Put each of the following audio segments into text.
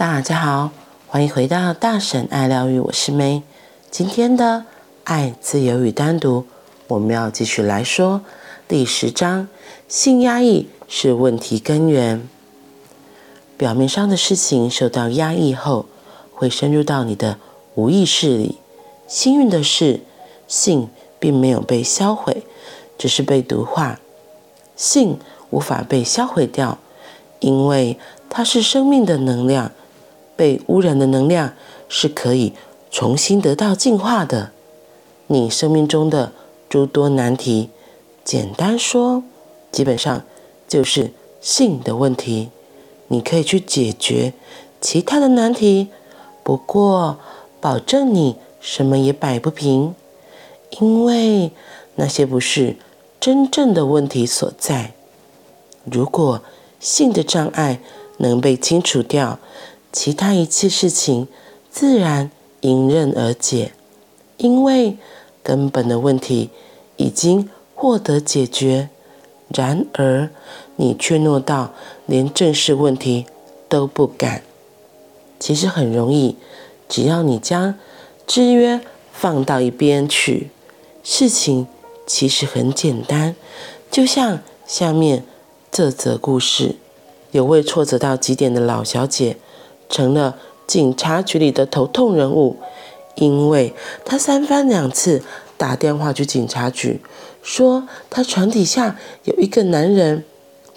大家好，欢迎回到大婶爱疗愈，我是 May。今天的爱、自由与单独，我们要继续来说第十章：性压抑是问题根源。表面上的事情受到压抑后，会深入到你的无意识里。幸运的是，性并没有被销毁，只是被毒化。性无法被销毁掉，因为它是生命的能量。被污染的能量是可以重新得到净化的。你生命中的诸多难题，简单说，基本上就是性的问题。你可以去解决其他的难题，不过保证你什么也摆不平，因为那些不是真正的问题所在。如果性的障碍能被清除掉，其他一切事情自然迎刃而解，因为根本的问题已经获得解决。然而，你却懦到连正视问题都不敢。其实很容易，只要你将制约放到一边去，事情其实很简单。就像下面这则故事，有位挫折到极点的老小姐。成了警察局里的头痛人物，因为他三番两次打电话去警察局，说他床底下有一个男人。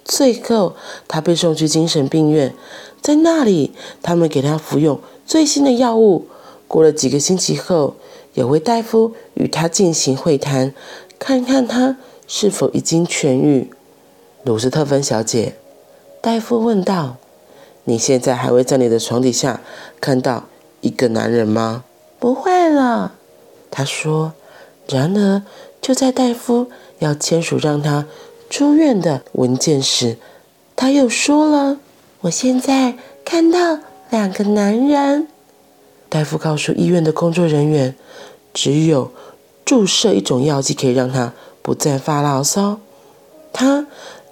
最后，他被送去精神病院，在那里，他们给他服用最新的药物。过了几个星期后，有位大夫与他进行会谈，看看他是否已经痊愈。鲁斯特芬小姐，大夫问道。你现在还会在你的床底下看到一个男人吗？不会了，他说。然而，就在大夫要签署让他出院的文件时，他又说了：“我现在看到两个男人。”大夫告诉医院的工作人员，只有注射一种药剂可以让他不再发牢骚。他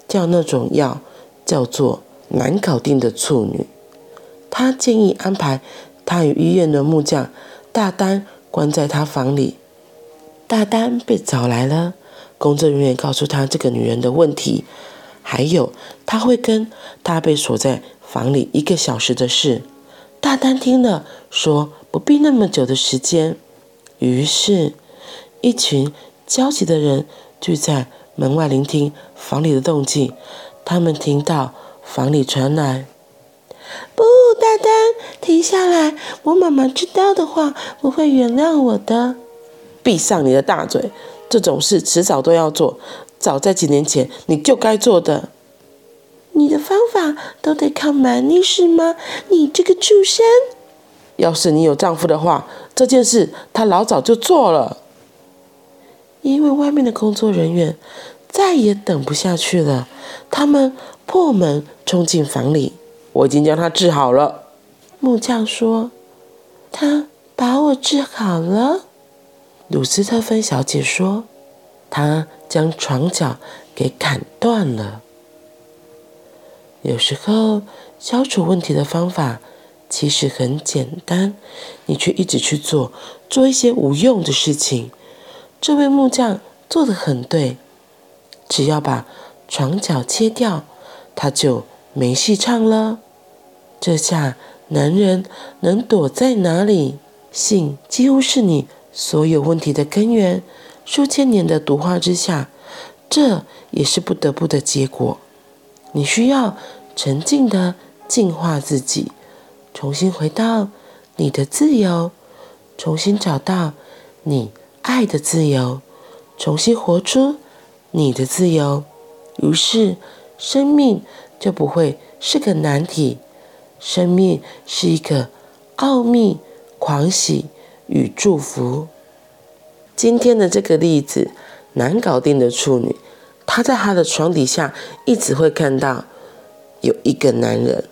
叫那种药叫做。难搞定的处女，他建议安排他与医院的木匠大丹关在他房里。大丹被找来了，工作人员告诉他这个女人的问题，还有他会跟他被锁在房里一个小时的事。大丹听了说不必那么久的时间。于是，一群焦急的人聚在门外聆听房里的动静，他们听到。房里传来：“不，大丹，停下来！我妈妈知道的话，不会原谅我的。闭上你的大嘴！这种事迟早都要做，早在几年前你就该做的。你的方法都得靠蛮力是吗？你这个畜生！要是你有丈夫的话，这件事他老早就做了。因为外面的工作人员再也等不下去了，他们。”破门冲进房里，我已经将他治好了。木匠说：“他把我治好了。”鲁斯特芬小姐说：“他将床脚给砍断了。”有时候，消除问题的方法其实很简单，你却一直去做，做一些无用的事情。这位木匠做得很对，只要把床脚切掉。他就没戏唱了。这下男人能躲在哪里？性几乎是你所有问题的根源。数千年的毒化之下，这也是不得不的结果。你需要沉静的净化自己，重新回到你的自由，重新找到你爱的自由，重新活出你的自由。于是。生命就不会是个难题，生命是一个奥秘、狂喜与祝福。今天的这个例子，难搞定的处女，她在她的床底下一直会看到有一个男人。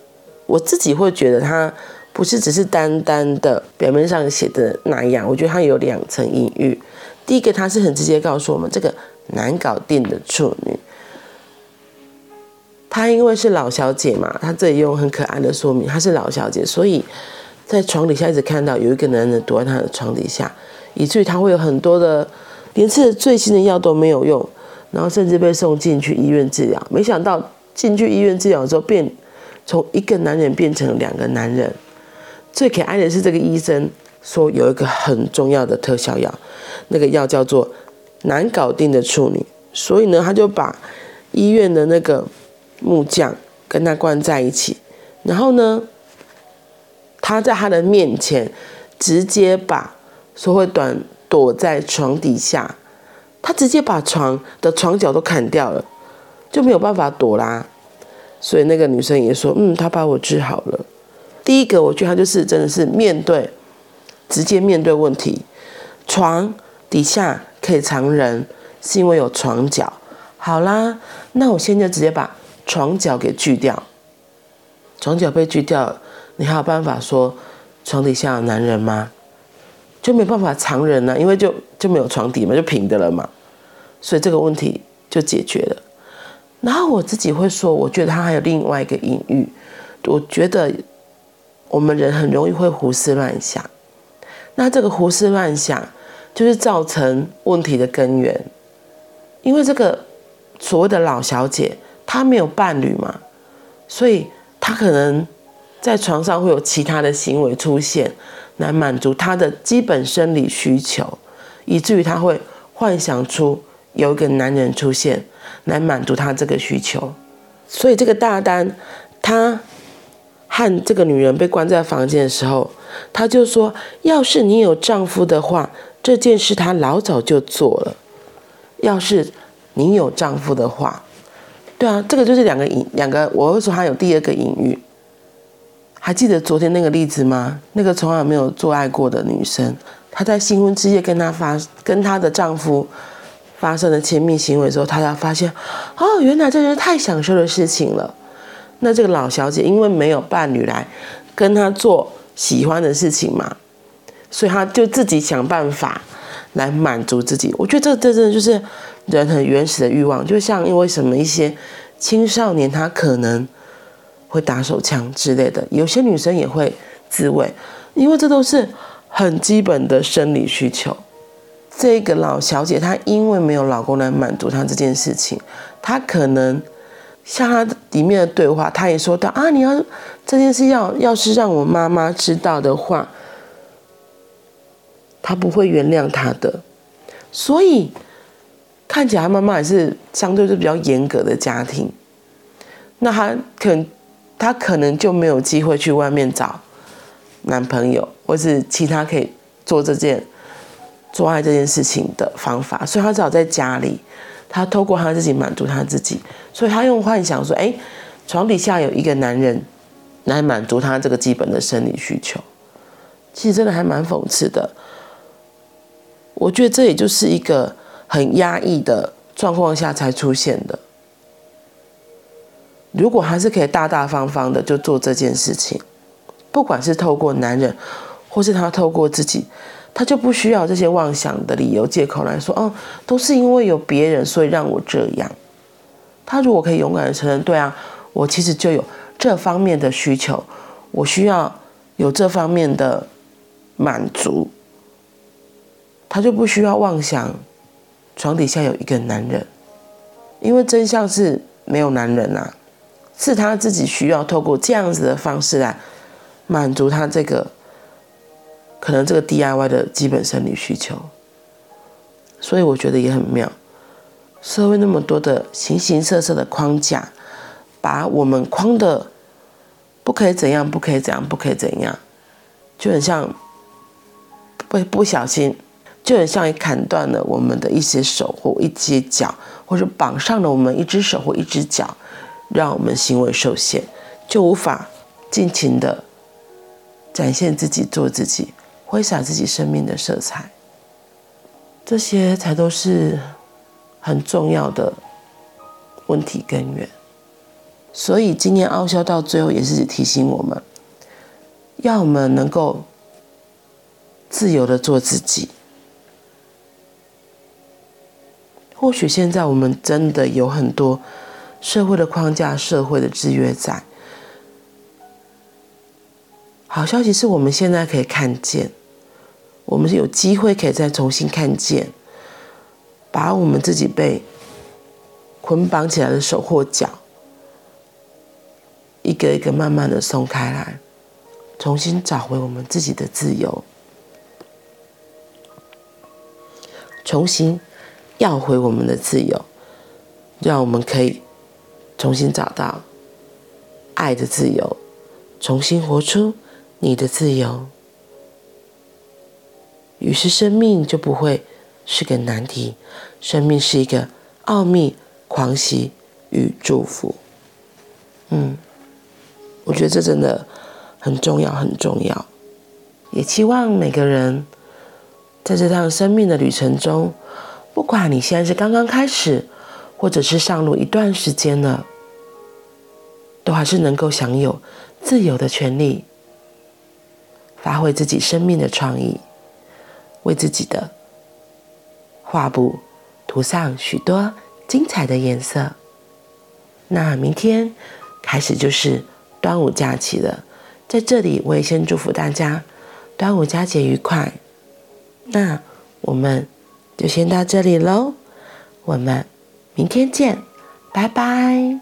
我自己会觉得他不是只是单单的表面上写的那样，我觉得他有两层隐喻。第一个，他是很直接告诉我们，这个难搞定的处女。她因为是老小姐嘛，她这里用很可爱的说明，她是老小姐，所以在床底下一直看到有一个男人躲在她的床底下，以至于她会有很多的连吃最新的药都没有用，然后甚至被送进去医院治疗。没想到进去医院治疗之后，变从一个男人变成两个男人。最可爱的是这个医生说有一个很重要的特效药，那个药叫做难搞定的处女，所以呢，他就把医院的那个。木匠跟他关在一起，然后呢，他在他的面前直接把说会短躲在床底下，他直接把床的床脚都砍掉了，就没有办法躲啦。所以那个女生也说：“嗯，他把我治好了。”第一个，我觉得他就是真的是面对，直接面对问题。床底下可以藏人，是因为有床脚。好啦，那我现在直接把。床脚给锯掉，床脚被锯掉，你还有办法说床底下有男人吗？就没办法藏人了，因为就就没有床底嘛，就平的了嘛，所以这个问题就解决了。然后我自己会说，我觉得他还有另外一个隐喻，我觉得我们人很容易会胡思乱想，那这个胡思乱想就是造成问题的根源，因为这个所谓的老小姐。她没有伴侣嘛，所以她可能在床上会有其他的行为出现，来满足她的基本生理需求，以至于她会幻想出有一个男人出现来满足她这个需求。所以这个大丹，他和这个女人被关在房间的时候，他就说：“要是你有丈夫的话，这件事他老早就做了。要是你有丈夫的话。”对啊，这个就是两个隐，两个我会说她有第二个隐喻。还记得昨天那个例子吗？那个从来没有做爱过的女生，她在新婚之夜跟她发跟她的丈夫发生了亲密行为的时候，她才发现，哦，原来这是太享受的事情了。那这个老小姐因为没有伴侣来跟她做喜欢的事情嘛，所以她就自己想办法来满足自己。我觉得这这真的就是。人很原始的欲望，就像因为什么一些青少年他可能会打手枪之类的，有些女生也会自慰，因为这都是很基本的生理需求。这个老小姐她因为没有老公来满足她这件事情，她可能像她里面的对话，她也说到啊，你要这件事要要是让我妈妈知道的话，他不会原谅他的，所以。看起来妈妈也是相对是比较严格的家庭，那他可能她可能就没有机会去外面找男朋友，或是其他可以做这件做爱这件事情的方法，所以他只好在家里，他透过他自己满足他自己，所以他用幻想说：“哎，床底下有一个男人来满足他这个基本的生理需求。”其实真的还蛮讽刺的，我觉得这也就是一个。很压抑的状况下才出现的。如果还是可以大大方方的就做这件事情，不管是透过男人，或是他透过自己，他就不需要这些妄想的理由借口来说，哦，都是因为有别人，所以让我这样。他如果可以勇敢的承认，对啊，我其实就有这方面的需求，我需要有这方面的满足，他就不需要妄想。床底下有一个男人，因为真相是没有男人啊，是他自己需要透过这样子的方式来满足他这个可能这个 DIY 的基本生理需求，所以我觉得也很妙。社会那么多的形形色色的框架，把我们框的不可以怎样，不可以怎样，不可以怎样，就很像不不小心。就很像砍断了我们的一些手或一些脚，或者绑上了我们一只手或一只脚，让我们行为受限，就无法尽情的展现自己、做自己、挥洒自己生命的色彩。这些才都是很重要的问题根源。所以今天傲娇到最后也是提醒我们，要我们能够自由的做自己。或许现在我们真的有很多社会的框架、社会的制约在。好消息是我们现在可以看见，我们是有机会可以再重新看见，把我们自己被捆绑起来的手或脚，一个一个慢慢的松开来，重新找回我们自己的自由，重新要回我们的自由，让我们可以重新找到爱的自由，重新活出。你的自由，于是生命就不会是个难题，生命是一个奥秘、狂喜与祝福。嗯，我觉得这真的很重要，很重要。也期望每个人在这趟生命的旅程中，不管你现在是刚刚开始，或者是上路一段时间了，都还是能够享有自由的权利。发挥自己生命的创意，为自己的画布涂上许多精彩的颜色。那明天开始就是端午假期了，在这里我也先祝福大家端午佳节愉快。那我们就先到这里喽，我们明天见，拜拜。